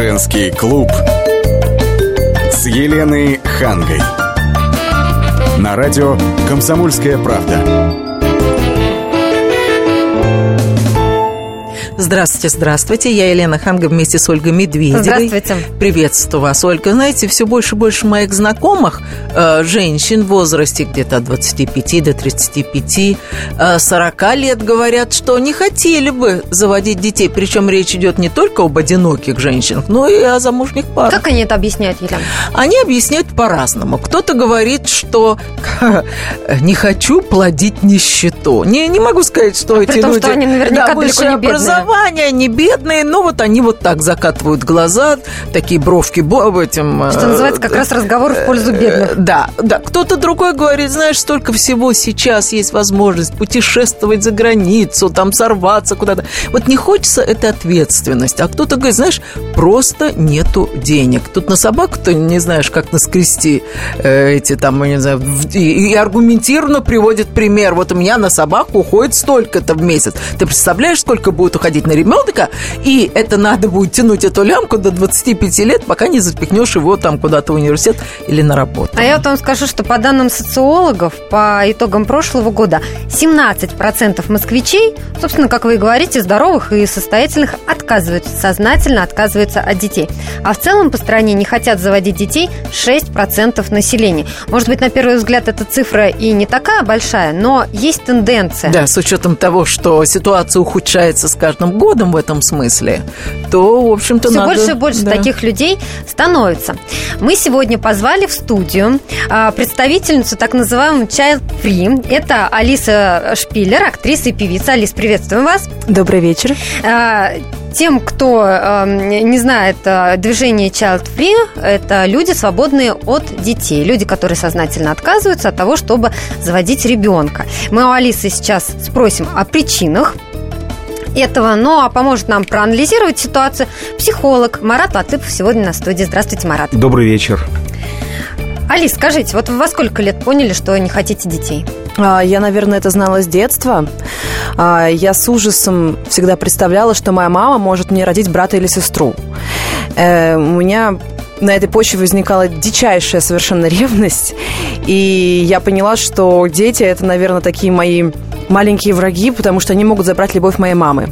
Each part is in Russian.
Женский клуб с Еленой Хангой. На радио «Комсомольская правда». Здравствуйте, здравствуйте. Я Елена Ханга вместе с Ольгой Медведевой. Здравствуйте. Приветствую вас, Ольга. Знаете, все больше и больше моих знакомых, женщин в возрасте где-то от 25 до 35, э, 40 лет, говорят, что не хотели бы заводить детей. Причем речь идет не только об одиноких женщинах, но и о замужних парах. Как они это объясняют, Елена? Они объясняют по-разному. Кто-то говорит, что не хочу плодить нищету. Не, не могу сказать, что А эти при том, люди... что они наверняка да, высшее не бедные. образование, они бедные, но вот они вот так закатывают глаза, такие бровки бо- этим... Что э, называется, как раз разговор в пользу э, бедных. Да, да. Кто-то другой говорит, знаешь, столько всего сейчас есть возможность путешествовать за границу, там сорваться куда-то. Вот не хочется этой ответственности. А кто-то говорит, знаешь, просто нету денег. Тут на собаку-то не знаешь, как наскрести э, эти там, не знаю, и, и аргументированно приводит пример. Вот у меня на собаку уходит столько-то в месяц. Ты представляешь, сколько будет уходить на ребенка? И это надо будет тянуть эту лямку до 25 лет, пока не запихнешь его там куда-то в университет или на работу. А я вам скажу, что по данным социологов, по итогам прошлого года, 17% москвичей, собственно, как вы и говорите, здоровых и состоятельных, отказываются, сознательно отказываются от детей. А в целом по стране не хотят заводить детей 6% населения. Может быть, на первый взгляд эта цифра и не такая большая, но есть тенденция. Да, с учетом того, что ситуация ухудшается с каждым годом в этом смысле, то, в общем-то, Все надо... больше и больше да. таких людей становится. Мы сегодня позвали в студию представительницу так называемого Child Free. Это Алиса Шпиллер, актриса и певица. Алис, приветствуем вас. Добрый вечер. А, Тем, кто а, не знает а, движение Child Free, это люди, свободные от детей. Люди, которые сознательно отказываются от того, чтобы заводить ребенка. Мы у Алисы сейчас спросим о причинах этого, ну а поможет нам проанализировать ситуацию психолог Марат Латыпов сегодня на студии. Здравствуйте, Марат. Добрый вечер. Алис, скажите, вот во сколько лет поняли, что не хотите детей? А, Я, наверное, это знала с детства. А, Я с ужасом всегда представляла, что моя мама может мне родить брата или сестру. Э, У меня на этой почве возникала дичайшая совершенно ревность. И я поняла, что дети – это, наверное, такие мои маленькие враги, потому что они могут забрать любовь моей мамы.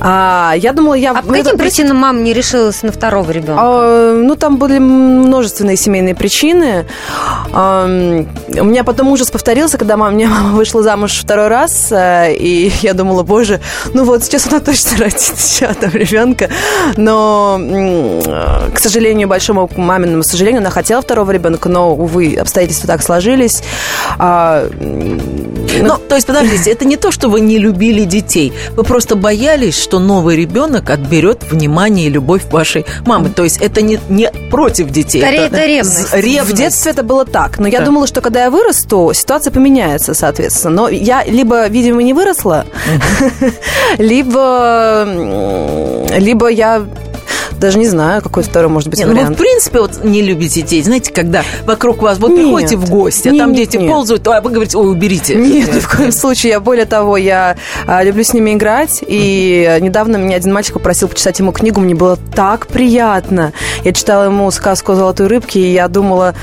А, я думала, я... А по ну, каким причинам мама не решилась на второго ребенка? А, Ну, там были множественные семейные причины. А, У меня потом ужас повторился, когда мама, мне мама вышла замуж второй раз, э, и я думала, боже, ну вот сейчас она точно родит еще одного ребенка. Но, к сожалению, большому маминому сожалению, она хотела второго ребенка, но, увы, обстоятельства так сложились. А, м, Ну, то есть, подождите, это не то, что вы не любили детей. Вы просто боялись, что новый ребенок отберет внимание и любовь вашей мамы. То есть, это не, не против детей. Скорее, это ревность. з- ревность. В детстве это было так, но я Да. думала, что когда я вырасту, ситуация поменяется, соответственно. Но я либо, видимо, не выросла, либо, либо я даже не знаю, какой второй может быть Не, ну вы, в вариант. принципе, вот не любите детей. Знаете, когда вокруг вас, вот Нет. приходите в гости, а Нет, там нет, дети нет. ползают, а вы говорите, ой, уберите. Нет, ни в коем случае. Я более того, я а, люблю с ними играть. И э, недавно меня один мальчик попросил почитать ему книгу. Мне было так приятно. Я читала ему сказку о золотой рыбке, и я думала...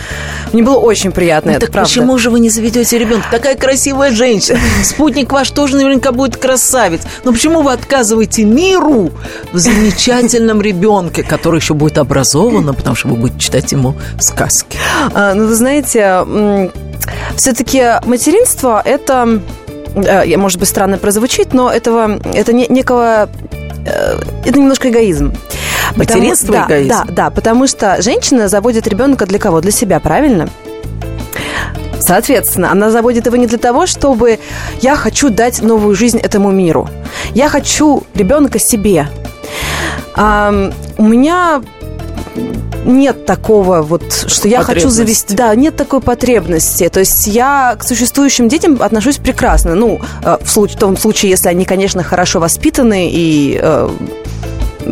Мне было очень приятно, Ну, это так правда. почему же вы не заведете ребенка? Такая красивая женщина. Спутник ваш тоже наверняка будет красавец. Но почему вы отказываете миру в замечательном ребенке, который еще будет образованным, потому что вы будете читать ему сказки? А, Ну, вы знаете, все-таки материнство – это, э, может быть, странно прозвучит, но этого, это не, некого, э, это немножко эгоизм. Потому- Материнство да, эгоизм? Да, да, потому что женщина заводит ребенка для кого? Для себя, правильно? Соответственно, она заводит его не для того, чтобы я хочу дать новую жизнь этому миру. Я хочу ребенка себе. У меня нет такого вот, что я хочу завести. Да, нет такой потребности. То есть я к существующим детям отношусь прекрасно. Ну, э, в, случае, в том случае, если они, конечно, хорошо воспитаны и э,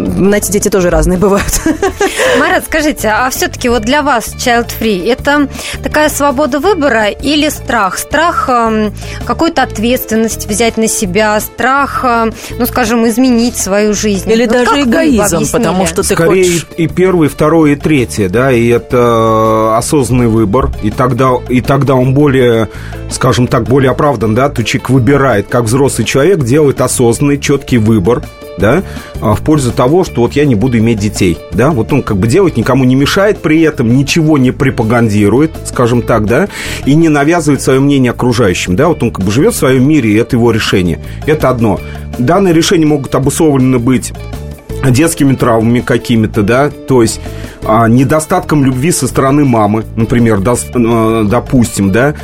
знаете, дети тоже разные бывают. Марат, скажите, а все-таки вот для вас child-free это такая свобода выбора или страх? Страх э, какую-то ответственность взять на себя, страх, э, ну, скажем, изменить свою жизнь? Или вот даже эгоизм, потому что ты Скорее хочешь... и первый, и второй, и третий, да, и это осознанный выбор, и тогда, и тогда он более, скажем так, более оправдан, да, то человек выбирает, как взрослый человек делает осознанный, четкий выбор, да, а, в пользу того, что вот я не буду иметь детей, да, вот он как бы делает, никому не мешает при этом, ничего не пропагандирует, скажем так, да, и не навязывает свое мнение окружающим, да, вот он как бы живет в своем мире, и это его решение, это одно. Данные решения могут обусловлены быть детскими травмами какими-то, да, то есть а, недостатком любви со стороны мамы, например, дос, э, допустим, да,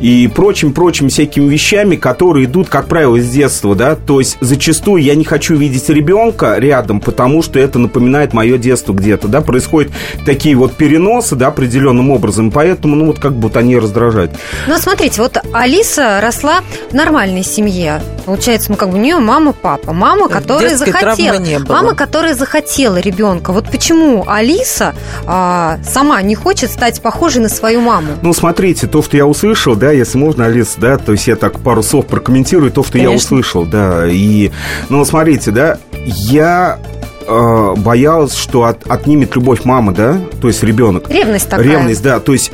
и прочим-прочим всякими вещами, которые идут, как правило, с детства, да, то есть зачастую я не хочу видеть ребенка рядом, потому что это напоминает мое детство где-то, да, происходят такие вот переносы, да, определенным образом, поэтому, ну, вот как бы вот они раздражают. Ну, смотрите, вот Алиса росла в нормальной семье, получается, ну, как бы у нее мама, папа, мама, которая Детской захотела, не было. мама, которая захотела ребенка. Вот почему Алиса а, сама не хочет стать похожей на свою маму? Ну, смотрите, то, что я услышал, да, если можно, Алис, да, то есть я так пару слов прокомментирую то, что я Конечно. услышал, да, и, ну, смотрите, да, я э, боялась, что от- отнимет любовь мамы, да, то есть ребенок. Ревность такая. Ревность, да, то есть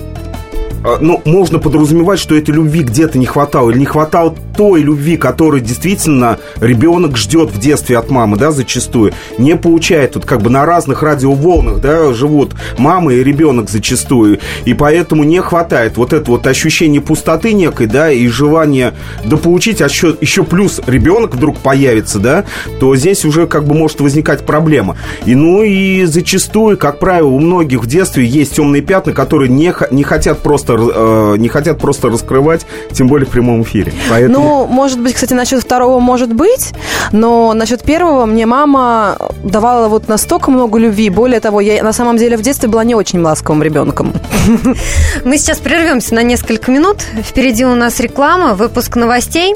ну, можно подразумевать, что этой любви где-то не хватало, или не хватало той любви, которую действительно ребенок ждет в детстве от мамы, да, зачастую, не получает. Тут как бы на разных радиоволнах, да, живут мама и ребенок зачастую, и поэтому не хватает вот это вот ощущение пустоты некой, да, и желание дополучить, а еще, еще плюс ребенок вдруг появится, да, то здесь уже как бы может возникать проблема. И ну и зачастую, как правило, у многих в детстве есть темные пятна, которые не, не хотят просто э, не хотят просто раскрывать, тем более в прямом эфире. Поэтому Ну, может быть, кстати, насчет второго может быть, но насчет первого мне мама давала вот настолько много любви. Более того, я на самом деле в детстве была не очень ласковым ребенком. Мы сейчас прервемся на несколько минут. Впереди у нас реклама, выпуск новостей.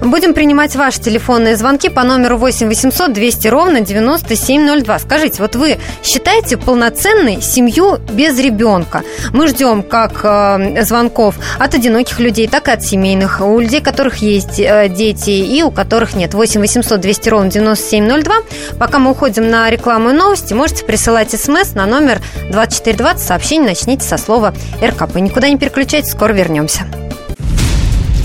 Будем принимать ваши телефонные звонки по номеру 8 800 200 ровно 9702. Скажите, вот вы считаете полноценной семью без ребенка? Мы ждем как э, звонков от одиноких людей, так и от семейных. У людей, у которых есть э, дети и у которых нет. 8 800 200 ровно 9702. Пока мы уходим на рекламу и новости, можете присылать смс на номер 2420. Сообщение начните со слова РКП. Никуда не переключайтесь, скоро вернемся.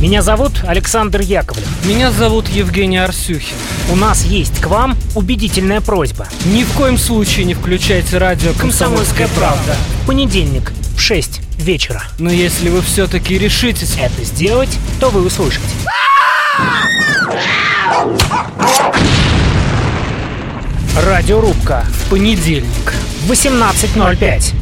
Меня зовут Александр Яковлев. Меня зовут Евгений Арсюхин. У нас есть к вам убедительная просьба. Ни в коем случае не включайте радио «Комсомольская правда». Понедельник в 6 вечера. Но если вы все-таки решитесь... Это сделать, то вы услышите. Радиорубка В понедельник. в 18.05.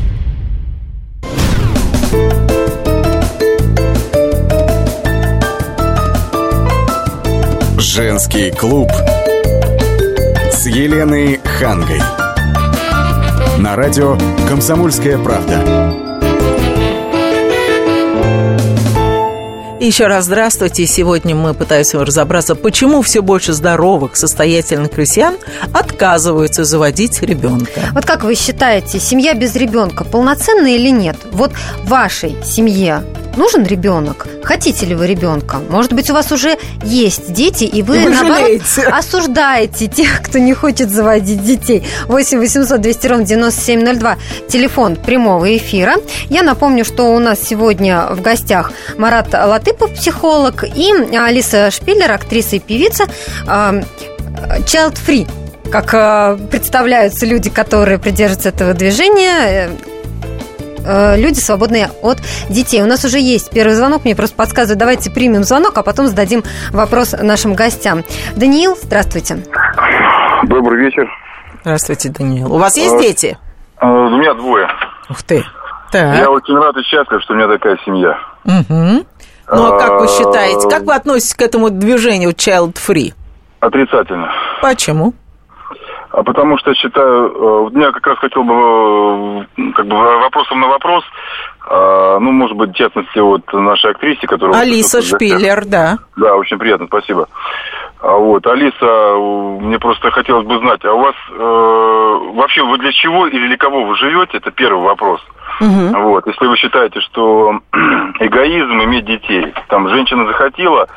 Женский клуб с Еленой Хангой. На радио «Комсомольская правда». Еще раз здравствуйте. Сегодня мы пытаемся разобраться, почему все больше здоровых, состоятельных крестьян отказываются заводить ребенка. Вот как вы считаете, семья без ребенка полноценная или нет? Вот в вашей семье нужен ребенок? Хотите ли вы ребенка? Может быть, у вас уже есть дети, и вы, И вы наоборот, жалеете. осуждаете тех, кто не хочет заводить детей. 8 800 200 ровно 9702. Телефон прямого эфира. Я напомню, что у нас сегодня в гостях Марат Латыпов, психолог, и Алиса Шпиллер, актриса и певица. э, Child Free как э, представляются люди, которые придерживаются этого движения, э, э, люди, свободные от детей. У нас уже есть первый звонок, мне просто подсказывают, давайте примем звонок, а потом зададим вопрос нашим гостям. Даниил, здравствуйте. Добрый вечер. Здравствуйте, Даниил. У вас есть А, дети? А, У меня двое. Ух ты. Я Так. очень рад и счастлив, что у меня такая семья. Мгм. Ну, а как вы считаете, как вы относитесь к этому движению Child Free? Отрицательно. Почему? А потому что считаю, э, вот я как раз хотел бы э, как бы вопросом на вопрос, а, ну, может быть, в частности, вот нашей актрисе, которая... Алиса вот. Шпиллер, да. Да, очень приятно, спасибо. А вот, Алиса, мне просто хотелось бы знать, а у вас э, вообще вы для чего или для кого вы живете? Это первый вопрос. Угу. Вот, если вы считаете, что эгоизм иметь детей, там женщина захотела,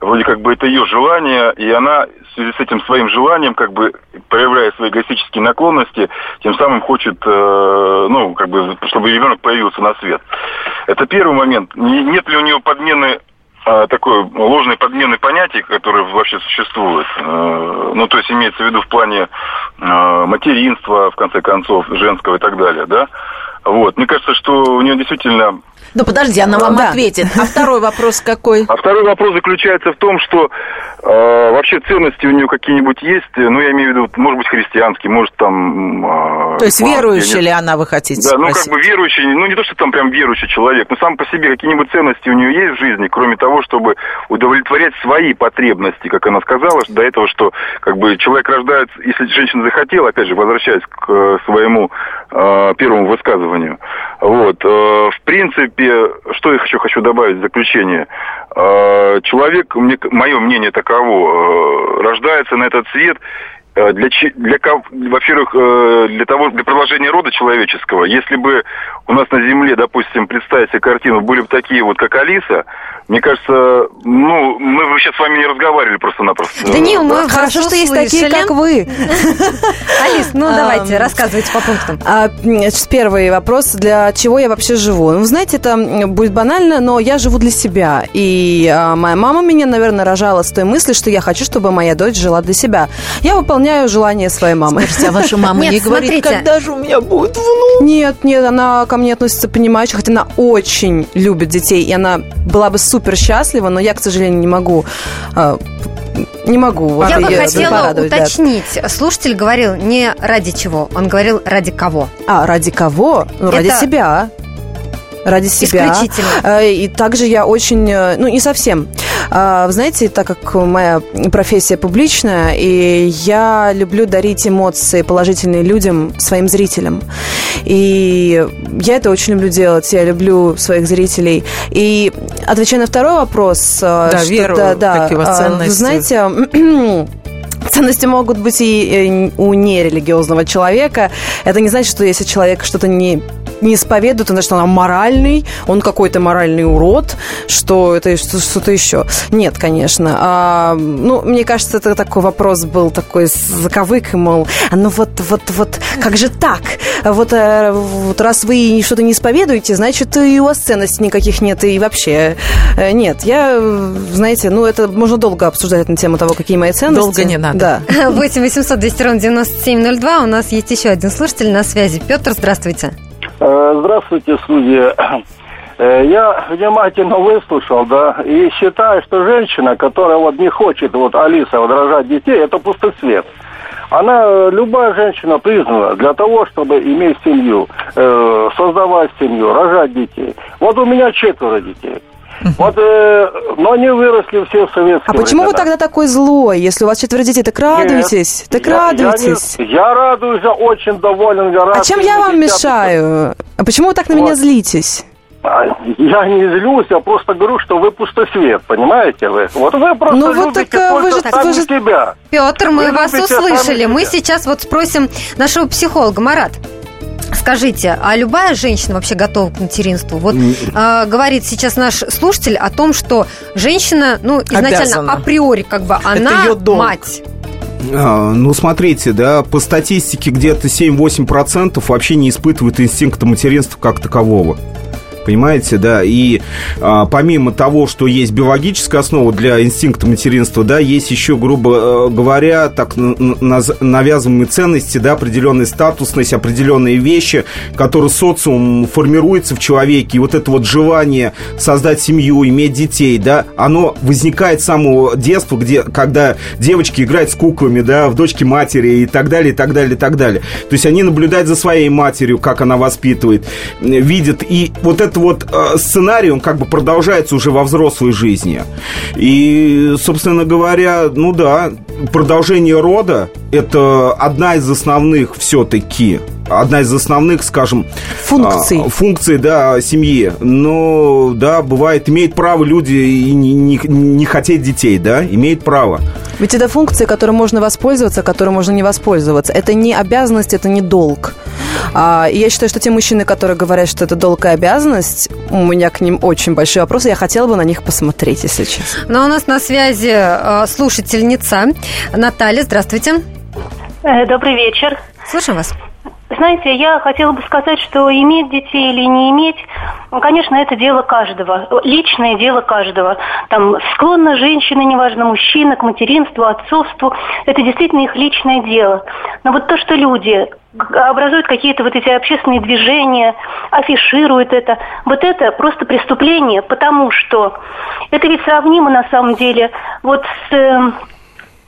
вроде как бы это ее желание, и она в связи с этим своим желанием, как бы проявляя свои эгоистические наклонности, тем самым хочет, э, ну, как бы, чтобы ребенок появился на свет. Это первый момент. Нет ли у нее подмены э, такой ложной подмены понятий, которые вообще существуют. Э, ну, то есть имеется в виду в плане э, материнства, в конце концов, женского и так далее, да? Вот. Мне кажется, что у нее действительно ну, подожди, она вам да. ответит. А второй вопрос какой? А второй вопрос заключается в том, что э, вообще ценности у нее какие-нибудь есть, ну, я имею в виду, может быть, христианские, может, там... Э, то есть верующая ли она, вы хотите Да, спросить? ну, как бы верующий, ну, не то, что там прям верующий человек, но сам по себе какие-нибудь ценности у нее есть в жизни, кроме того, чтобы удовлетворять свои потребности, как она сказала, до этого, что, как бы, человек рождается, если женщина захотела, опять же, возвращаясь к э, своему первому высказыванию, вот, э, в принципе, что я еще хочу добавить в заключение. А, человек, мое мнение таково, э, рождается на этот свет э, для, для, во-первых, э, для того, для продолжения рода человеческого. Если бы у нас на Земле, допустим, представить себе картину, были бы такие вот, как Алиса, мне кажется, ну, мы бы сейчас с вами не разговаривали просто-напросто. Данил, мы хорошо, что есть такие, как вы. Алис, ну давайте, рассказывайте по пунктам. А, первый вопрос, для чего я вообще живу? Ну, вы знаете, это будет банально, но я живу для себя. И а, моя мама меня, наверное, рожала с той мыслью, что я хочу, чтобы моя дочь жила для себя. Я выполняю желание своей мамы. Скажите, а ваша мама не говорит, когда же у меня будет внук? Нет, нет, она ко мне относится понимающе, хотя она очень любит детей, и она была бы супер счастлива, но я, к сожалению, не могу а, не могу. Я бы хотела уточнить. Да. Слушатель говорил не ради чего, он говорил ради кого. А, ради кого? Ну, Это... ради себя ради себя. Исключительно. Э, и также я очень, э, ну, не совсем. А, вы знаете, так как моя профессия публичная, и я люблю дарить эмоции положительные людям, своим зрителям. И я это очень люблю делать. Я люблю своих зрителей. И отвечая на второй вопрос... Э, да, что, веру, да, да, какие у вас ценности. Вы знаете, Ценности могут быть и у нерелигиозного человека. Это не значит, что если человек что-то не не исповедует, значит, он моральный, он какой-то моральный урод, что это что-то еще. Нет, конечно. А, ну, мне кажется, это такой вопрос был такой с заковыкой, мол, ну вот, вот, вот, как же так? Вот, э, вот раз вы что-то не исповедуете, значит, и у вас ценностей никаких нет, и вообще э, нет. Я, знаете, ну, это можно долго обсуждать на тему того, какие мои ценности. Долго не надо. Да. 8 800 200 ровно 9702. У нас есть еще один слушатель на связи. Петр, здравствуйте. Э, здравствуйте, студия. Э, я внимательно выслушал, да, и считаю, что женщина, которая вот не хочет, вот Алиса, вот рожать детей, это пустой свет. Она, любая женщина признана для того, чтобы иметь семью, э, создавать семью, рожать детей. Вот у меня четверо детей. Вот, э, но они выросли все в советские А почему времена. вы тогда такой злой, если у вас четверо детей? Так радуйтесь, Нет, так я, радуйтесь. Я, не, я радуюсь, я очень доволен. Я а чем я вам мешаю? А почему вы так на вот. меня злитесь? А, я не злюсь, я просто говорю, что вы пустой свет, понимаете вы? Вот вы просто ну, вот так, только вы же, вы же... себя. Петр, мы вы вас услышали. Мы сейчас вот спросим нашего психолога Марат. Скажите, а любая женщина вообще готова к материнству? Вот э, говорит сейчас наш слушатель о том, что женщина, ну, изначально Обязана. априори, как бы, она мать. А, ну, смотрите, да, по статистике где-то 7-8% вообще не испытывают инстинкта материнства как такового понимаете, да, и а, помимо того, что есть биологическая основа для инстинкта материнства, да, есть еще, грубо э, говоря, так навязываемые ценности, да, определенная статусность, определенные вещи, которые социум формируется в человеке, и вот это вот желание создать семью, иметь детей, да, оно возникает с самого детства, где, когда девочки играют с куклами, да, в дочке матери и так далее, и так далее, и так далее. То есть они наблюдают за своей матерью, как она воспитывает, видят, и вот это вот э, сценарий, он как бы продолжается уже во взрослой жизни. И, собственно говоря, ну да, продолжение рода – это одна из основных все-таки одна из основных, скажем, функций, а, функций да, семьи. Но, да, бывает, имеют право люди и не, не, не хотеть детей, да, имеют право. Ведь это функция, которой можно воспользоваться, которой можно не воспользоваться. Это не обязанность, это не долг. А, и я считаю, что те мужчины, которые говорят, что это долг и обязанность, у меня к ним очень большие вопросы. Я хотела бы на них посмотреть, если честно. Но у нас на связи э, слушательница Наталья. Здравствуйте. Э, Добрый вечер. Слушаем вас. Знаете, я хотела бы сказать, что иметь детей или не иметь, ну, конечно, это дело каждого, личное дело каждого. Там склонна женщина, неважно, мужчина, к материнству, отцовству, это действительно их личное дело. Но вот то, что люди образуют какие-то вот эти общественные движения, афишируют это, вот это просто преступление, потому что это ведь сравнимо на самом деле вот с э, э,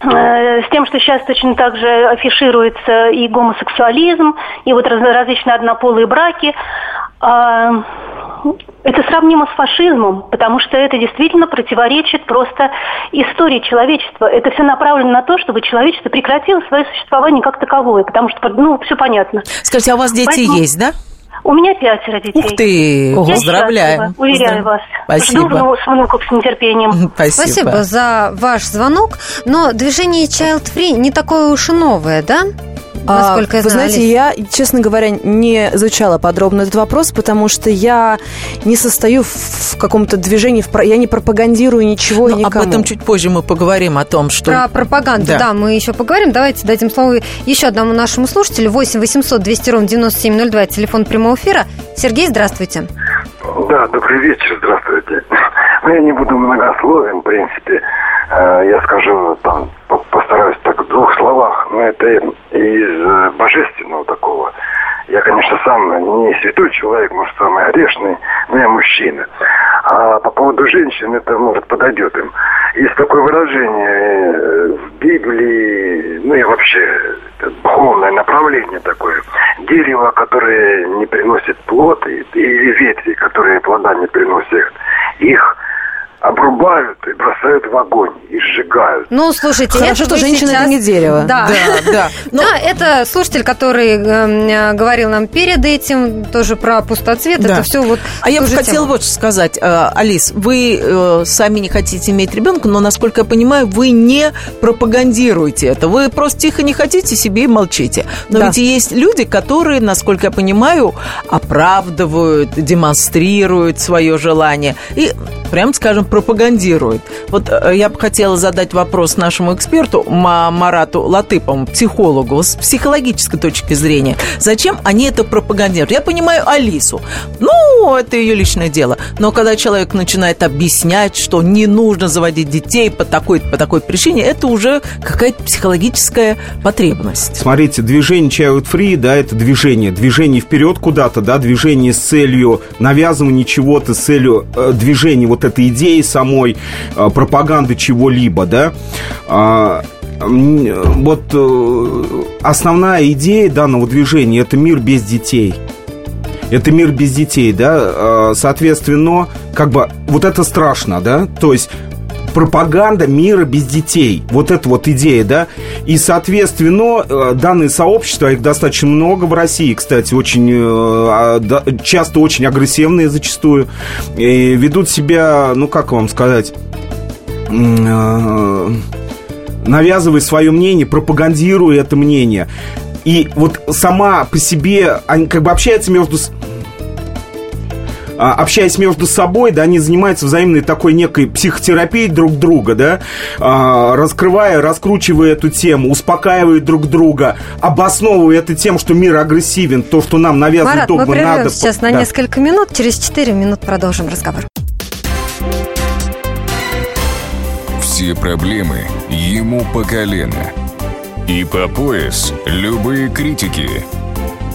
с тем, что сейчас точно так же афишируется и гомосексуализм, и вот раз- различные однополые браки. А, Это сравнимо с фашизмом, потому что это действительно противоречит просто истории человечества. Это все направлено на то, чтобы человечество прекратило свое существование как таковое, потому что, ну, все понятно. Скажите, а у вас дети Поэтому- есть, да? У меня пятеро детей. Ух ты! Я Поздравляем. счастлива, уверяю вас. Спасибо. Жду внуков с нетерпением. Спасибо за ваш звонок. Но движение Child Free не такое уж и новое, да? Насколько я А, Вы знаю, знаете, Алис. я, честно говоря, не изучала подробно этот вопрос, потому что я не состою в каком-то движении, в про- я не пропагандирую ничего и Ну, об никому. этом чуть позже мы поговорим, о том, что... Про пропаганду, да. Да. мы еще поговорим. Давайте дадим слово еще одному нашему слушателю. 8 800 200 ровно 9702, телефон прямого эфира. Сергей, здравствуйте. Да, добрый вечер, здравствуйте. Ну, я не буду многословен, в принципе. Э, Я скажу, там, по- постараюсь в двух словах, но это из э, божественного такого. Я, конечно, сам не святой человек, может, самый грешный, но я мужчина. А по поводу женщин, это, может, подойдет им. Есть такое выражение э, в Библии, ну и вообще духовное направление такое. Дерево, которое не приносит плод, и, и ветви, которые плода не приносят, их обрубают и бросают в огонь, и сжигают. Ну, слушайте, Хорошо, это что женщина сейчас- это не дерево. Да, Да, да. Но- Да, это слушатель, который э, говорил нам перед этим тоже про пустоцвет. Да. Это все вот. А я бы хотела тему. вот что сказать. Э, Алис, вы э, сами не хотите иметь ребенка, но, насколько я понимаю, вы не пропагандируете это. Вы просто тихо не хотите себе и молчите. Но Да. ведь есть люди, которые, насколько я понимаю, оправдывают, демонстрируют свое желание и, прям скажем, пропагандируют. Вот э, я бы хотела задать вопрос нашему эксперту Ма- Марату Латыпову, психологу, с психологической точки зрения. Зачем они это пропагандируют? Я понимаю Алису. Ну, это ее личное дело. Но когда человек начинает объяснять, что не нужно заводить детей по такой, по такой причине, это уже какая-то психологическая потребность. Смотрите, движение Child Free, да, это движение. Движение вперед куда-то, да, движение с целью навязывания чего-то, с целью э, движения вот этой идеи самой, э, пропаганды чего-либо, да. А, вот э, основная идея данного движения – это мир без детей. Это мир без детей, да, Э, соответственно, как бы вот это страшно, да, то есть пропаганда мира без детей. Вот это вот идея, да. И, соответственно, э, данные сообщества, их достаточно много в России, кстати, очень э, а, часто очень агрессивные зачастую, и ведут себя, ну, как вам сказать, э, навязывая свое мнение, пропагандируя это мнение. И вот сама по себе, они как бы общаются между... а, общаясь между собой, да, они занимаются взаимной такой некой психотерапией друг друга, да, а, раскрывая, раскручивая эту тему, успокаивая друг друга, обосновывая это тем, что мир агрессивен, то, что нам навязывают Марат, мы догмы, прервем надо... сейчас на Да. несколько минут. Через 4 минут продолжим разговор. Все проблемы ему по колено. И по пояс любые критики.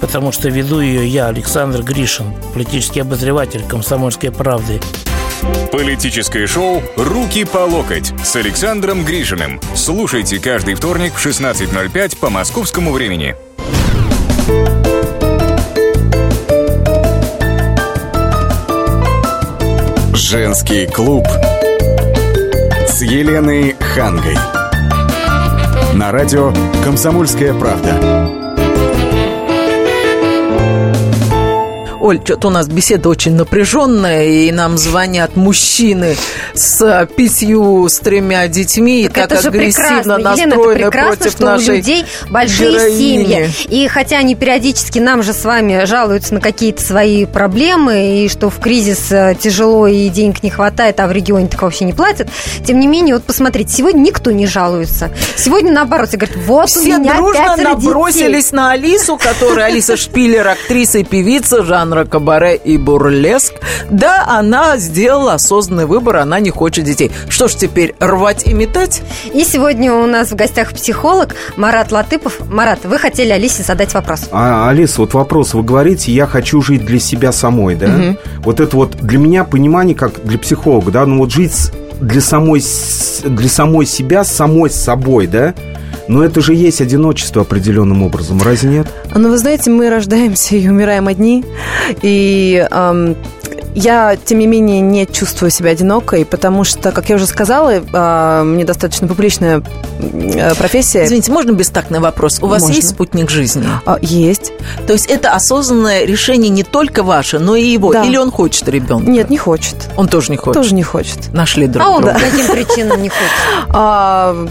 потому что веду ее я, Александр Гришин, политический обозреватель «Комсомольской правды». Политическое шоу «Руки по локоть» с Александром Грижиным. Слушайте каждый вторник в 16.05 по московскому времени. Женский клуб с Еленой Хангой. На радио «Комсомольская правда». Оль, что-то у нас беседа очень напряженная, и нам звонят мужчины с пятью, с тремя детьми, так и так это агрессивно Елена, настроены это прекрасно, против что нашей у людей большие героини. семьи. И хотя они периодически нам же с вами жалуются на какие-то свои проблемы, и что в кризис э, тяжело и денег не хватает, а в регионе так вообще не платят, тем не менее, вот посмотрите, сегодня никто не жалуется. Сегодня наоборот, все говорят, вот у Все меня дружно набросились детей. на Алису, которая Алиса Шпилер, актриса и певица жанра кабаре и бурлеск. Да, она сделала осознанный выбор, она не хочет детей. Что ж теперь, рвать и метать? И сегодня у нас в гостях психолог Марат Латыпов. Марат, вы хотели Алисе задать вопрос. А, Алис, вот вопрос. Вы говорите, я хочу жить для себя самой, да? Мгм. Вот это вот для меня понимание, как для психолога, да? Ну вот жить для самой, для самой себя, самой с собой, да? Но это же есть одиночество определенным образом, разве нет? Ну, вы знаете, мы рождаемся и умираем одни. И ам, я, тем не менее, не чувствую себя одинокой, потому что, как я уже сказала, а, мне достаточно публичная э, профессия. Извините, можно бестактный вопрос? У вас Можно. есть спутник жизни? А, есть. То есть это осознанное решение не только ваше, но и его? Да. Или он хочет ребенка? Нет, не хочет. Он тоже не хочет? Тоже не хочет. Нашли друг А он друга. по каким причинам не хочет?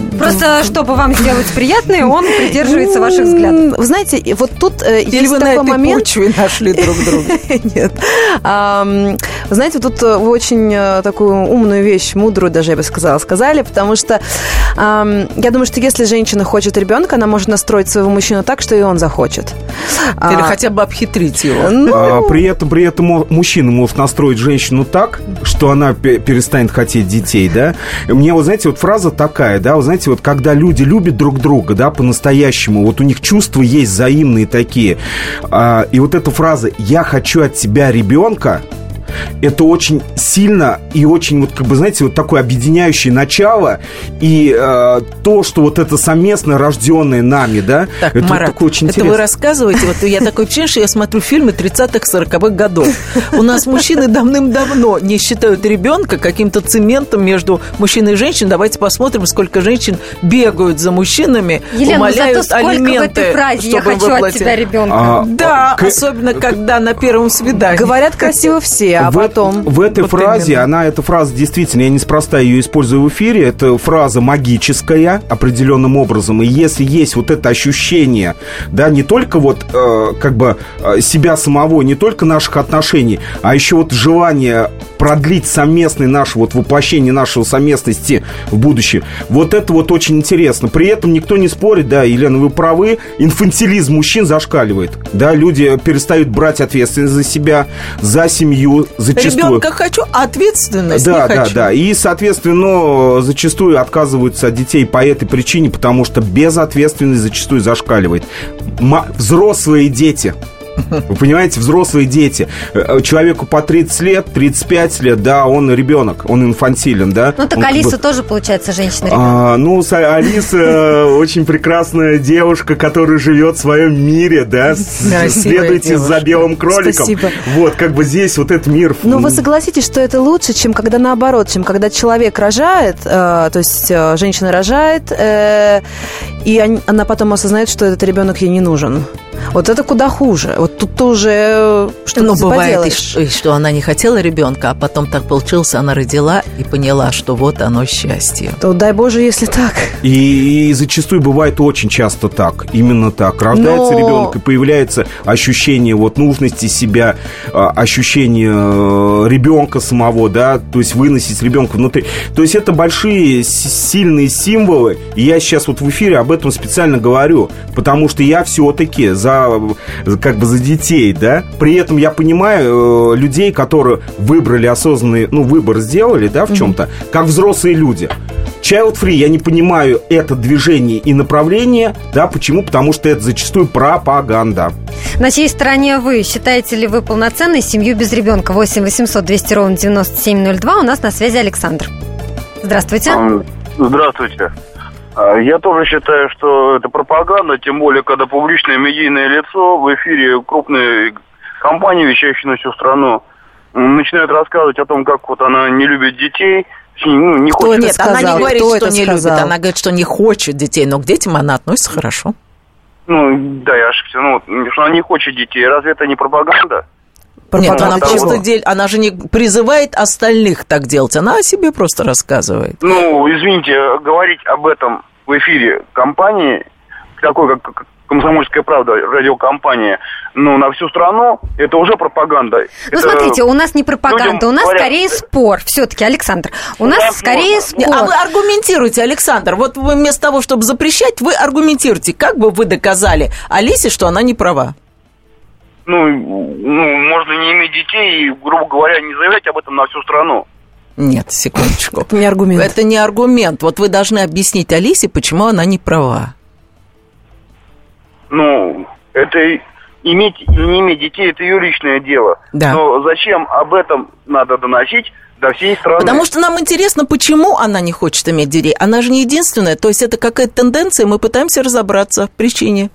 Просто, чтобы вам сделать приятное, он придерживается ваших взглядов. Вы знаете, и вот тут э, Или есть вы на такой этой момент... почве нашли друг друга? Нет. Вы знаете, тут э, вы очень э, такую умную вещь, мудрую даже, я бы сказала, сказали, потому что я думаю, что если женщина хочет ребенка, она может настроить своего мужчину так, что и он захочет. Или А, хотя бы обхитрить его? ну, А, при этом, при этом мужчина может настроить женщину так, что она пе- перестанет хотеть детей, да. Мне, вот знаете, вот фраза такая, да, вот знаете, вот когда люди любят друг друга, да, по-настоящему, вот у них чувства есть взаимные такие. А, и вот эта фраза «я хочу от тебя ребенка», это очень сильно и очень, вот как бы, знаете, вот такое объединяющее начало и э, то, что вот это совместно рожденное нами, да, Так, это вот Марат, такое очень это вы интересно. рассказываете, вот я такое впечатление, что я смотрю фильмы 30-х, 40-х годов. У нас мужчины давным-давно не считают ребенка каким-то цементом между мужчиной и женщиной. Давайте посмотрим, сколько женщин бегают за мужчинами, Елена, ну умоляют зато сколько в алименты, этой фразе «я хочу от выплатить». тебя ребенка». А, Да, к- особенно когда на первом свидании. Говорят красиво все, а в, потом... в этой Вот фразе, именно. она, эта фраза действительно, я неспроста ее использую в эфире, это фраза магическая определенным образом. И если есть вот это ощущение, да, не только вот э, как бы э, себя самого, не только наших отношений, а еще вот желание продлить совместное наше вот воплощение нашего совместности в будущем. Вот это вот очень интересно. При этом никто не спорит, да, Елена, вы правы, инфантилизм мужчин зашкаливает. Да, люди перестают брать ответственность за себя, за семью, зачастую. Ребенка хочу, а ответственность Да, не да, хочу. да. И, соответственно, зачастую отказываются от детей по этой причине, потому что безответственность зачастую зашкаливает. Ма- взрослые дети. Вы понимаете, взрослые дети. Э, Человеку по 30 лет, 35 лет, да, он ребенок, он инфантилен, да. Ну, так Он как Алиса бы- тоже, получается, женщина-ребенок. а, ну, с- Алиса э, очень прекрасная девушка, которая живет в своем мире, да, следуйте за белым кроликом. Спасибо. Вот, как бы здесь вот этот мир. Ну, вы согласитесь, что это лучше, чем когда наоборот, чем когда человек рожает, э, то есть э, женщина рожает, э, и они- она потом осознает, что этот ребенок ей не нужен. Вот это куда хуже. Вот тут уже э, что-то Ну, бывает, и и что она не хотела ребенка, а потом так получилось, она родила и поняла, что вот оно счастье. То дай Боже, если так. И, и зачастую бывает очень часто так, именно так. Рождается Но- ребенок, и появляется ощущение вот нужности себя, а, ощущение э, ребенка самого, да, то есть выносить ребенка внутри. То есть это большие, сильные символы. И я сейчас вот в эфире об этом специально говорю, потому что я все-таки за, как бы за детей, да. При этом я понимаю э, людей, которые выбрали осознанный, ну, выбор сделали, да, в чем-то, как взрослые люди. child free, я не понимаю это движение и направление, да, почему? Потому что это зачастую пропаганда. На чьей стороне вы? Считаете ли вы полноценной семью без ребенка? 8 800 200 ровно 9702. У нас на связи Александр. Здравствуйте. Здравствуйте. А, Я тоже считаю, что это пропаганда, тем более, когда публичное медийное лицо в эфире крупной компании, вещающей на всю страну, начинает рассказывать о том, как вот она не любит детей, ну, не Кто хочет... Нет, она не сказал? говорит, Кто что не сказал? любит. Она говорит, что не хочет детей, но к детям она относится хорошо. Ну, да, я ошибся. Ну, вот, что она не хочет детей. Разве это не пропаганда? Нет, она Пропаганда просто чего? дель- она же не призывает остальных так делать, она о себе просто рассказывает. Ну, извините, говорить об этом в эфире компании, такой как «Комсомольская правда», радиокомпания, ну, на всю страну, это уже пропаганда. Ну, Это смотрите, у нас не пропаганда, людям у нас говорят, скорее спор. Все-таки, Александр, у нас скорее Не, спор. А вы аргументируйте, Александр. Вот вы вместо того, чтобы запрещать, вы аргументируйте. Как бы вы доказали Алисе, что она не права? Ну, ну, можно не иметь детей и, грубо говоря, не заявлять об этом на всю страну. Нет, секундочку. Это не аргумент. Это не аргумент. Вот вы должны объяснить Алисе, почему она не права. Ну, это иметь или не иметь детей, это ее личное дело. Да. Но зачем об этом надо доносить до всей страны? Потому что нам интересно, почему она не хочет иметь детей. Она же не единственная. То есть это какая-то тенденция, мы пытаемся разобраться в причине.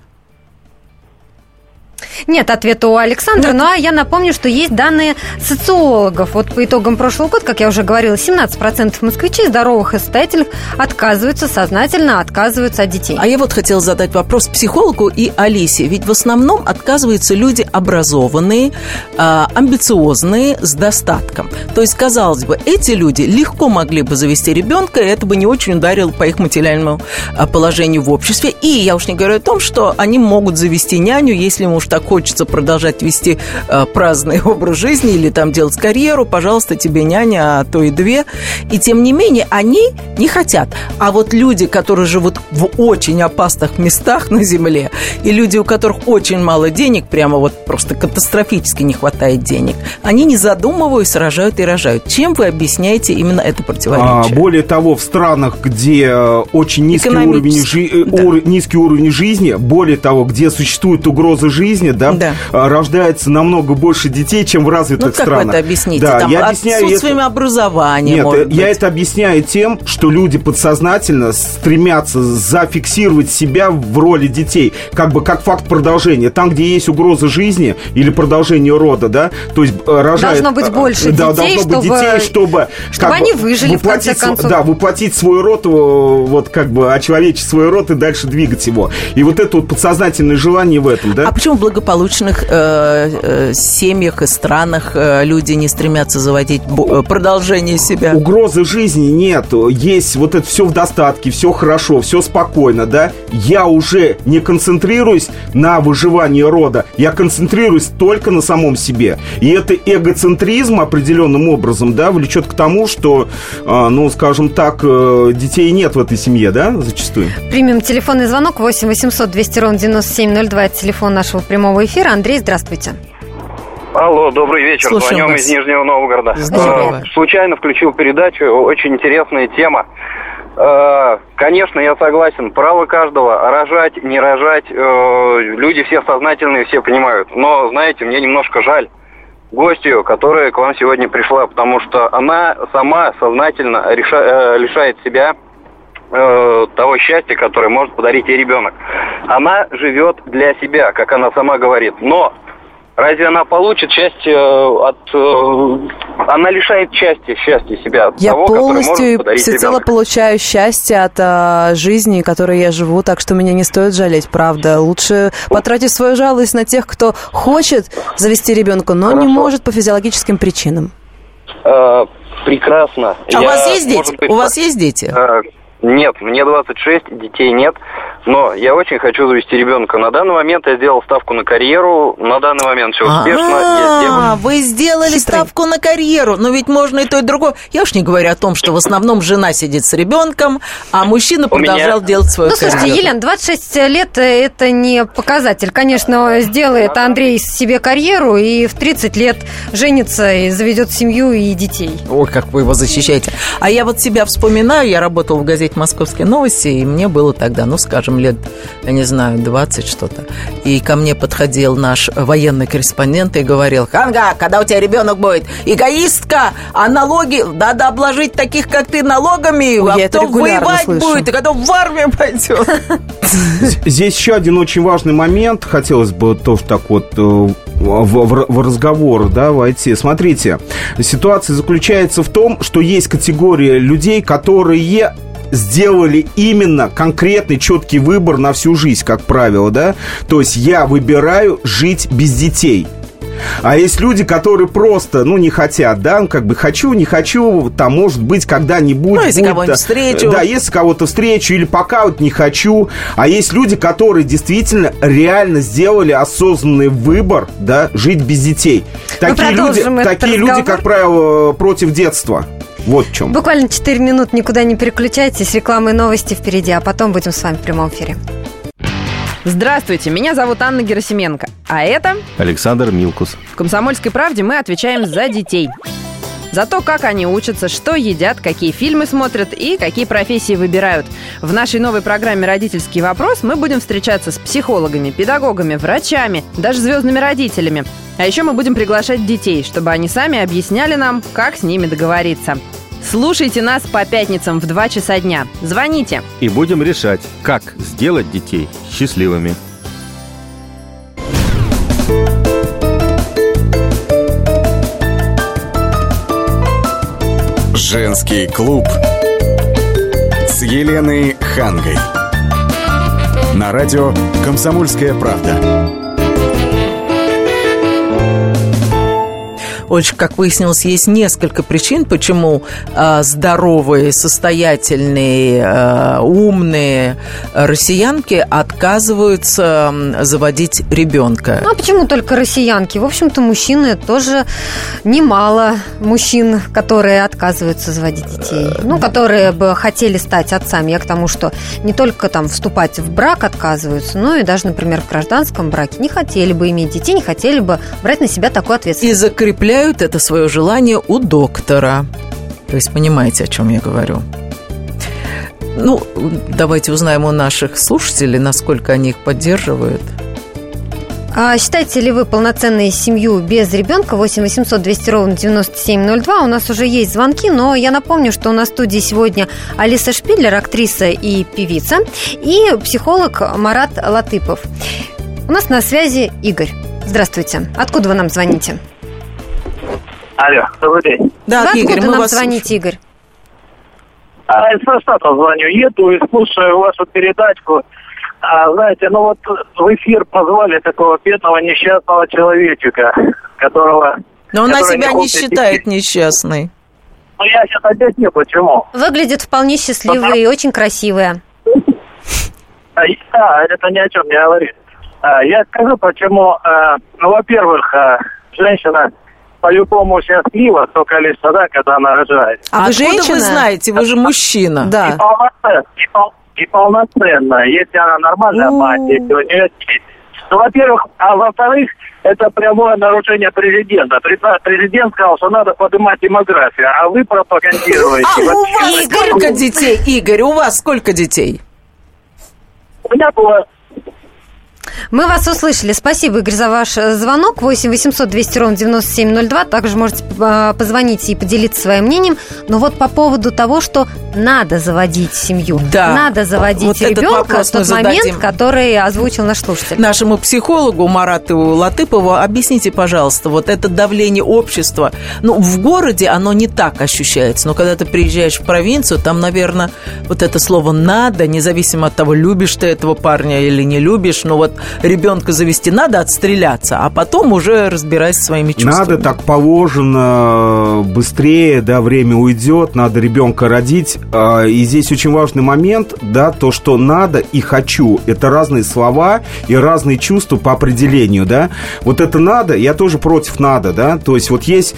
Нет ответа у Александра, ну а я напомню, что есть данные социологов. Вот по итогам прошлого года, как я уже говорила, 17% москвичей здоровых и состоятельных отказываются, сознательно отказываются от детей. А я вот хотела задать вопрос психологу и Алисе. Ведь в основном отказываются люди образованные, а, амбициозные, с достатком. То есть, казалось бы, эти люди легко могли бы завести ребенка, и это бы не очень ударило по их материальному а, положению в обществе. И я уж не говорю о том, что они могут завести няню, если ему уж так хочется продолжать вести а, праздный образ жизни или там делать карьеру, пожалуйста, тебе няня, а то и две. И тем не менее, они не хотят. А вот люди, которые живут в очень опасных местах на Земле, и люди, у которых очень мало денег, прямо вот просто катастрофически не хватает денег, они, не задумываясь, рожают и рожают. Чем вы объясняете именно это А, противоречие? более того, в странах, где э, очень низкий уровень, жи- э, ур- низкий уровень жизни, более того, где существует угроза жизни, да, Да. а, рождается намного больше детей, чем в развитых ну, как странах. вы это объясните? Да, Там, я объясняю отсутствием это- образования, Нет, может я быть. это объясняю тем, что люди подсознательно стремятся зафиксировать себя в роли детей, как бы как факт продолжения. Там, где есть угроза жизни или продолжение рода, да, то есть э, рожает... Должно быть э, больше да, детей, должно быть чтобы- детей, чтобы... чтобы как бы они выжили, в конце воплотить концов. Да, воплотить свой род, э, вот как бы очеловечить свой род и дальше двигать его. И вот это вот подсознательное желание в этом, да? А почему благополучных э, э, семьях и странах э, люди не стремятся заводить э, продолжение себя? Угрозы жизни нет. Есть вот это все в достатке, все хорошо, все спокойно, да. Я уже не концентрируюсь на выживании рода, я концентрируюсь только на самом себе. И это эгоцентризм определенным образом, да, влечет к тому, что, а, ну, скажем так, э, детей нет в этой семье, да, зачастую. Примем телефонный звонок 8 800 200 ровно 9702. Это телефон нашего прямого эфира. Андрей, здравствуйте. Алло, добрый вечер. Слушаем Звоним вас. из Нижнего Новгорода. Здорово. Э, Случайно включил передачу, очень интересная тема. Э, Конечно, я согласен, право каждого рожать, не рожать, э, люди все сознательные, все понимают. Но, знаете, мне немножко жаль гостью, которая к вам сегодня пришла, потому что она сама сознательно реша- лишает себя э, того счастья, которое может подарить ей ребенок. Она живет для себя, как она сама говорит. Но разве она получит счастье э, от... э, она лишает счастья, счастья себя Я того, полностью и всецело ребенок. получаю счастье от а, жизни, которой я живу, так что меня не стоит жалеть, правда. Лучше потратить свою жалость на тех, кто хочет завести ребенка, но не может по физиологическим причинам. Э, прекрасно. А у Я, вас есть дети? быть, У вас есть дети? э, нет, мне 26, детей нет. Но я очень хочу завести ребенка. На данный момент я сделал ставку на карьеру. На данный момент все успешно. А, вы сделали ставку на карьеру. Но ведь можно и то, и другое. Я уж не говорю о том, что в основном жена сидит с ребенком, а мужчина продолжал делать свою Ну, слушайте, карьеру. Елена, 26 лет это не показатель. Конечно, сделает Андрей себе карьеру и в 30 лет женится и заведет семью и детей. Ой, как вы его защищаете. А я вот себя вспоминаю, я работала в газете «Московские новости», и мне было тогда, ну, скажем, лет, я не знаю, 20 что-то. И ко мне подходил наш военный корреспондент и говорил, «Ханга, когда у тебя ребенок будет? Эгоистка! А налоги? Надо обложить таких, как ты, налогами, Ой, а регулярно воевать слышу. будет, и потом в армию пойдет». Здесь еще один очень важный момент, хотелось бы тоже так вот э, в, в- в разговор да, войти. Смотрите, ситуация заключается в том, что есть категория людей, которые сделали именно конкретный четкий выбор на всю жизнь, как правило, да. То есть я выбираю жить без детей. А есть люди, которые просто, ну, не хотят, да, ну, как бы хочу, не хочу, там, может быть, когда-нибудь. Ну, если кого-нибудь э, встречу. Да, если кого-то встречу, или пока вот не хочу. А есть люди, которые действительно реально сделали осознанный выбор, да, жить без детей. Такие люди, такие люди, как правило, против детства. Вот в чем. Буквально 4 минут, никуда не переключайтесь. Рекламы и новости впереди, а потом будем с вами в прямом эфире. Здравствуйте, меня зовут Анна Герасименко. А это Александр Милкус. в «Комсомольской правде» мы отвечаем за детей. За то, как они учатся, что едят, какие фильмы смотрят и какие профессии выбирают. В нашей новой программе «Родительский вопрос» мы будем встречаться с психологами, педагогами, врачами, даже звездными родителями. А еще мы будем приглашать детей, чтобы они сами объясняли нам, как с ними договориться. Слушайте нас по пятницам в 2 часа дня. Звоните. И будем решать, как сделать детей счастливыми. Женский клуб с Еленой Хангой. На радио «Комсомольская правда». Очень, как выяснилось, есть несколько причин, почему а, здоровые, состоятельные, а, умные россиянки отказываются заводить ребенка. Ну, а почему только россиянки? В общем-то, мужчины тоже немало мужчин, которые отказываются заводить детей. Ну, которые бы хотели стать отцами. Я к тому, что не только там вступать в брак отказываются, но и даже, например, в гражданском браке не хотели бы иметь детей, не хотели бы брать на себя такую И ответственность. Закрепляют это свое желание у доктора. То есть понимаете, о чем я говорю? Ну, давайте узнаем у наших слушателей, насколько они их поддерживают. А считаете ли вы полноценной семью без ребенка? 8 800 200 ровно 9702. У нас уже есть звонки, но я напомню, что у нас в студии сегодня Алиса Шпидлер, актриса и певица, и психолог Марат Латыпов. У нас на связи Игорь. Здравствуйте. Откуда вы нам звоните? Алло, добрый день. Да, вы Игорь, мы нам вас звоните, Игорь? А, из Форштата звоню. Еду и слушаю вашу передачку. А, знаете, ну вот в эфир позвали такого бедного несчастного человечка, которого... Но она который себя не хочет считает идти. несчастной. Ну, я сейчас объясню, почему. Выглядит вполне счастливая и очень красивая. А, и- а, это ни о чем не говорит. А, я скажу, почему. А, ну, во-первых, а, женщина по-любому счастлива только лишь тогда, когда она рожает. А, откуда вы знаете? Вы же мужчина. И, полноценно, и, пол- и полноценно, если она нормальная мать, если у нее дети. Ну, во-первых, а во-вторых, это прямое нарушение президента. Пред- Президент сказал, что надо поднимать демографию, а вы пропагандируете. А у вас сколько детей, Игорь? У вас сколько детей? У меня было Мы вас услышали. Спасибо, Игорь, за ваш э, звонок. 8 800 200 ровно 9702. Также можете э, позвонить и поделиться своим мнением. Но вот по поводу того, что надо заводить семью. Да. Надо заводить Вот ребенка в тот момент, зададим. который озвучил наш слушатель. Нашему психологу Марату Латыпову объясните, пожалуйста, вот это давление общества. Ну, в городе оно не так ощущается, но когда ты приезжаешь в провинцию, там, наверное, вот это слово «надо», независимо от того, любишь ты этого парня или не любишь, но вот ребенка завести, надо отстреляться, а потом уже разбирайся со своими чувствами. Надо так положено, быстрее, да, время уйдет, надо ребенка родить. А, И здесь очень важный момент, да, то, что надо и хочу. Это разные слова и разные чувства по определению, да. Вот это надо, я тоже против надо, да. То есть вот есть,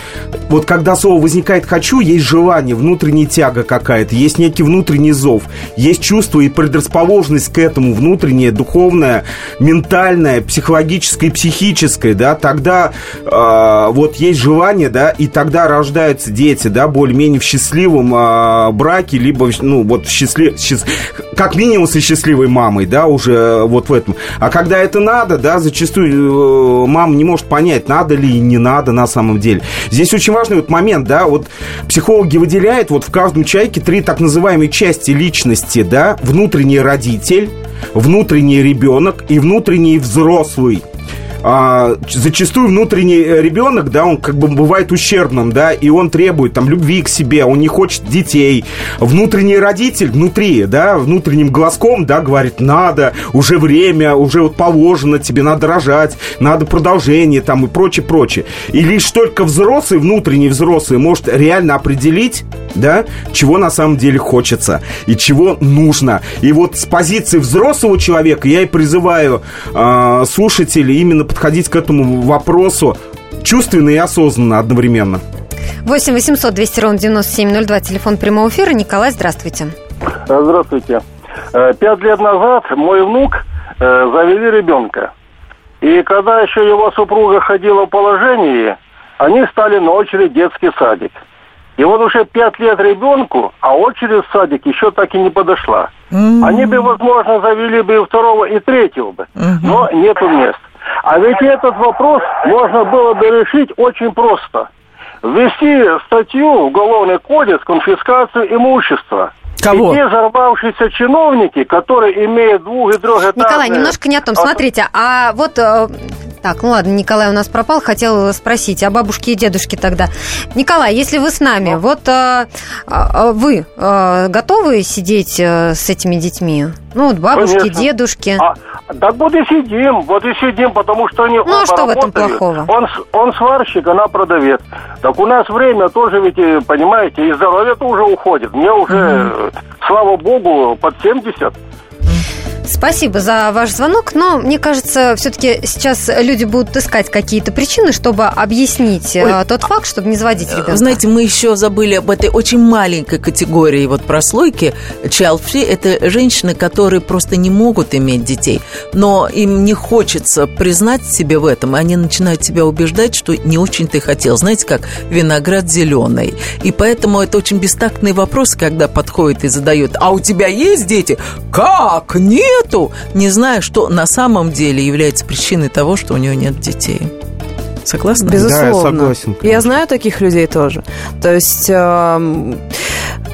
вот когда слово возникает хочу, есть желание, внутренняя тяга какая-то, есть некий внутренний зов, есть чувство и предрасположенность к этому, внутренняя, духовная, ментальная, психологическая и психическая, да, тогда э, вот есть желание, да, и тогда рождаются дети, да, более-менее в счастливом э, браке, либо, ну, вот в счастлив... счаст- как минимум со счастливой мамой, да, уже э, вот в этом. А когда это надо, да, зачастую э, мама не может понять, надо ли и не надо на самом деле. Здесь очень важный вот момент, да, вот психологи выделяют вот в каждом человеке три так называемые части личности, да, внутренний родитель, внутренний ребенок и внутренний взрослый а, зачастую внутренний э, ребенок, да, он как бы бывает ущербным, да, и он требует там любви к себе, он не хочет детей. Внутренний родитель внутри, да, внутренним глазком, да, говорит, надо, уже время, уже вот положено, тебе надо рожать, надо продолжение там и прочее, прочее. И лишь только взрослый, внутренний взрослый может реально определить, да, чего на самом деле хочется и чего нужно. И вот с позиции взрослого человека я и призываю э, слушателей именно подходить к этому вопросу чувственно и осознанно одновременно. 8 800 200 ровно 9702, телефон прямого эфира. Николай, здравствуйте. Э, Здравствуйте. Э, Пять лет назад мой внук э, завели ребенка. И когда еще его супруга ходила в положении, они стали на очередь в детский садик. И вот уже пять лет ребенку, а очередь в садик еще так и не подошла. Они бы, возможно, завели бы и второго, и третьего бы, но нету мест. А ведь этот вопрос можно было бы решить очень просто. Ввести статью в Уголовный кодекс конфискацию имущества. Кого? И те взорвавшиеся чиновники, которые имеют двух- и трехэтажные... Николай, немножко не о том. Смотрите, а вот... Так, ну ладно, Николай у нас пропал. Хотел спросить о бабушке и дедушке тогда. Николай, если вы с нами, вот э, э, вы э, готовы сидеть э, с этими детьми? Ну, вот бабушки, Конечно. дедушки. А, так вот и сидим, вот и сидим, потому что они Ну, а что в этом плохого? Он, он сварщик, она продавец. Так у нас время тоже ведь, понимаете, и здоровье тоже уходит. Мне уже, э, слава богу, под 70. Спасибо за ваш звонок, но мне кажется, все-таки сейчас люди будут искать какие-то причины, чтобы объяснить э, тот факт, чтобы не заводить ребенка. Знаете, мы еще забыли об этой очень маленькой категории вот прослойки child free. Это женщины, которые просто не могут иметь детей, но им не хочется признать себе в этом, и они начинают себя убеждать, что не очень ты хотел. Знаете, как виноград зеленый. И поэтому это очень бестактный вопрос, когда подходит и задает, а у тебя есть дети? Как? Нету? Не зная, что на самом деле является причиной того, что у него нет детей. Согласны? Безусловно. Я знаю таких людей тоже. То есть эм,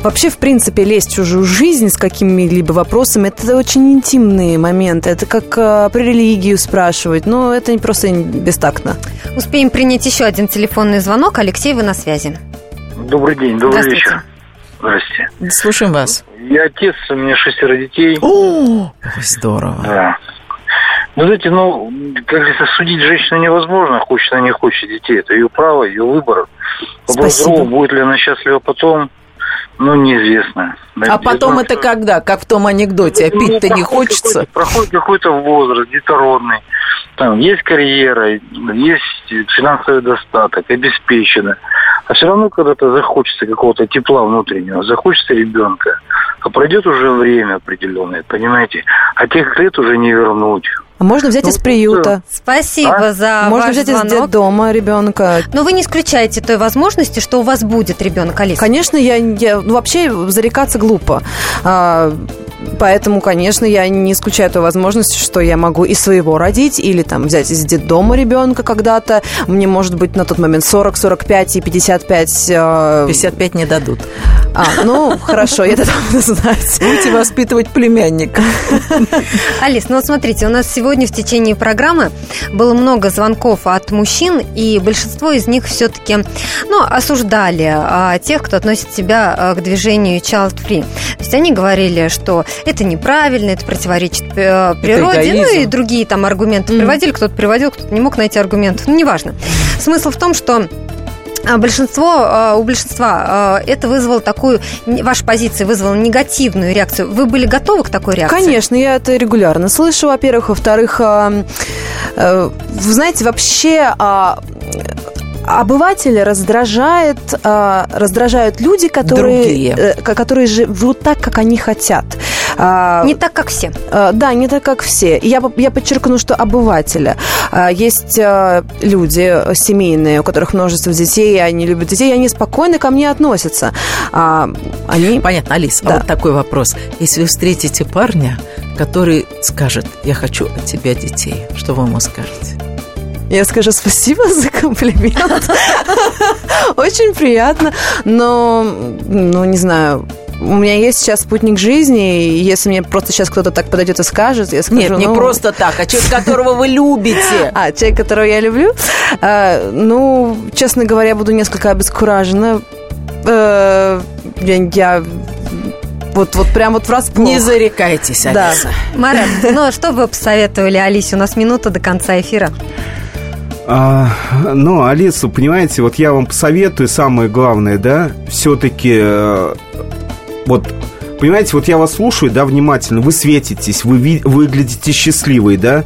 вообще, в принципе, лезть в чужую жизнь с какими-либо вопросами, это очень интимные моменты. Это как э, про религию спрашивать. Ну, это не- просто бестактно. Успеем принять еще один телефонный звонок. Алексей, вы на связи. Добрый день, добрый вечер. Здрасте. Слушаем вас. Я отец, у меня шестеро детей. О, здорово. Да. Ну, знаете, ну, как говорится, судить женщину невозможно, хочет она, не хочет детей. Это ее право, ее выбор. Вопрос другого, будет ли она счастлива потом, ну, неизвестно. А потом это когда? Как в том анекдоте, а Ну, пить-то не хочется? Проходит какой-то возраст, детородный. Там есть карьера, есть финансовый достаток, обеспечено. А все равно когда-то захочется какого-то тепла внутреннего, захочется ребенка. А пройдет уже время определенное, понимаете? А тех лет уже не вернуть. А можно взять Ну, из приюта. Спасибо А? за Можно ваш взять из звонок. детдома ребенка. Но вы не исключаете той возможности, что у вас будет ребенок, Алиса. Конечно, я, я- ну, вообще зарекаться глупо. А, поэтому, конечно, я не исключаю той возможности, что я могу и своего родить, или там взять из детдома ребенка когда-то. Мне может быть на тот момент 40, 45 и 55. э, 55 не дадут. А, ну, хорошо, я это буду знать. Будете воспитывать племянника. Алис, ну вот смотрите, у нас сегодня в течение программы было много звонков от мужчин, и большинство из них все-таки ну, осуждали а, тех, кто относит себя а, к движению child free. То есть они говорили, что это неправильно, это противоречит э, природе, ну и другие там аргументы mm. приводили, кто-то приводил, кто-то не мог найти аргументов, ну неважно. Смысл в том, что большинство, а, у большинства а, это вызвало такую, ваша позиция вызвала негативную реакцию. Вы были готовы к такой реакции? Конечно, я это регулярно слышу, во-первых. Во-вторых, э, вы знаете, вообще обывателя раздражает, раздражают люди, которые, э, которые живут так, как они хотят. Э, не так, как все. Э, да, не так, как все. Я, я подчеркну, что обывателя. Э, есть люди семейные, у которых множество детей, и они любят детей, и они спокойно ко мне относятся. А, они... Понятно, Алис, а да. а вот такой вопрос. Если вы встретите парня, который скажет, я хочу от тебя детей, что вы ему скажете? Я скажу спасибо за комплимент. Очень приятно, но, ну, не знаю, у меня есть сейчас спутник жизни, и если мне просто сейчас кто-то так подойдет и скажет, я скажу... Нет, не ну... просто так, а человек, которого вы любите. А, человек, которого я люблю? А, ну, честно говоря, буду несколько обескуражена. А, я вот, вот прям вот врасплох. Не зарекайтесь, Алиса. Да. Марат, ну а что вы посоветовали Алисе? У нас минута до конца эфира. А, ну, Алису, понимаете, вот я вам посоветую, самое главное, да, все-таки э, вот Понимаете, вот я вас слушаю, да, внимательно, вы светитесь, вы ви- выглядите счастливой, да.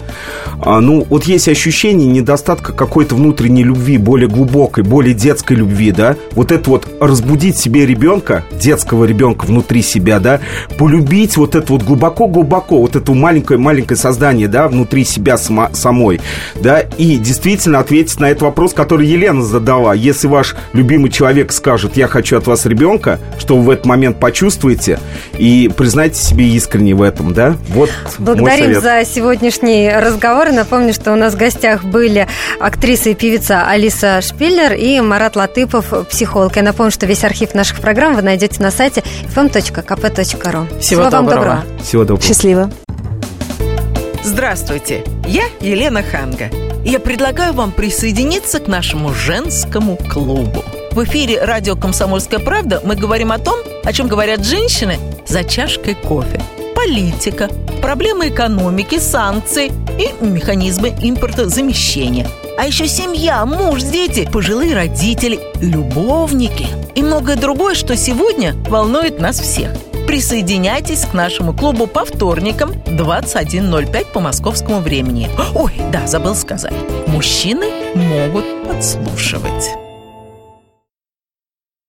А, ну, вот есть ощущение недостатка какой-то внутренней любви, более глубокой, более детской любви, да. Вот это вот разбудить себе ребенка, детского ребенка внутри себя, да, полюбить вот это вот глубоко-глубоко, вот это маленькое-маленькое создание, да, внутри себя само- самой, да, и действительно ответить на этот вопрос, который Елена задала. Если ваш любимый человек скажет, я хочу от вас ребенка, что вы в этот момент почувствуете – и признайте себе искренне в этом, да? Вот Благодарим за сегодняшний разговор. Напомню, что у нас в гостях были актриса и певица Алиса Шпиллер и Марат Латыпов, психолог. Я напомню, что весь архив наших программ вы найдете на сайте fm.kp.ru. Всего, Всего доброго. вам доброго. Всего доброго. Счастливо. Здравствуйте, я Елена Ханга. Я предлагаю вам присоединиться к нашему женскому клубу. В эфире радио «Комсомольская правда» мы говорим о том, о чем говорят женщины за чашкой кофе. Политика, проблемы экономики, санкции и механизмы импортозамещения. А еще семья, муж, дети, пожилые родители, любовники и многое другое, что сегодня волнует нас всех. Присоединяйтесь к нашему клубу по вторникам 21.05 по московскому времени. Ой, да, забыл сказать. Мужчины могут подслушивать.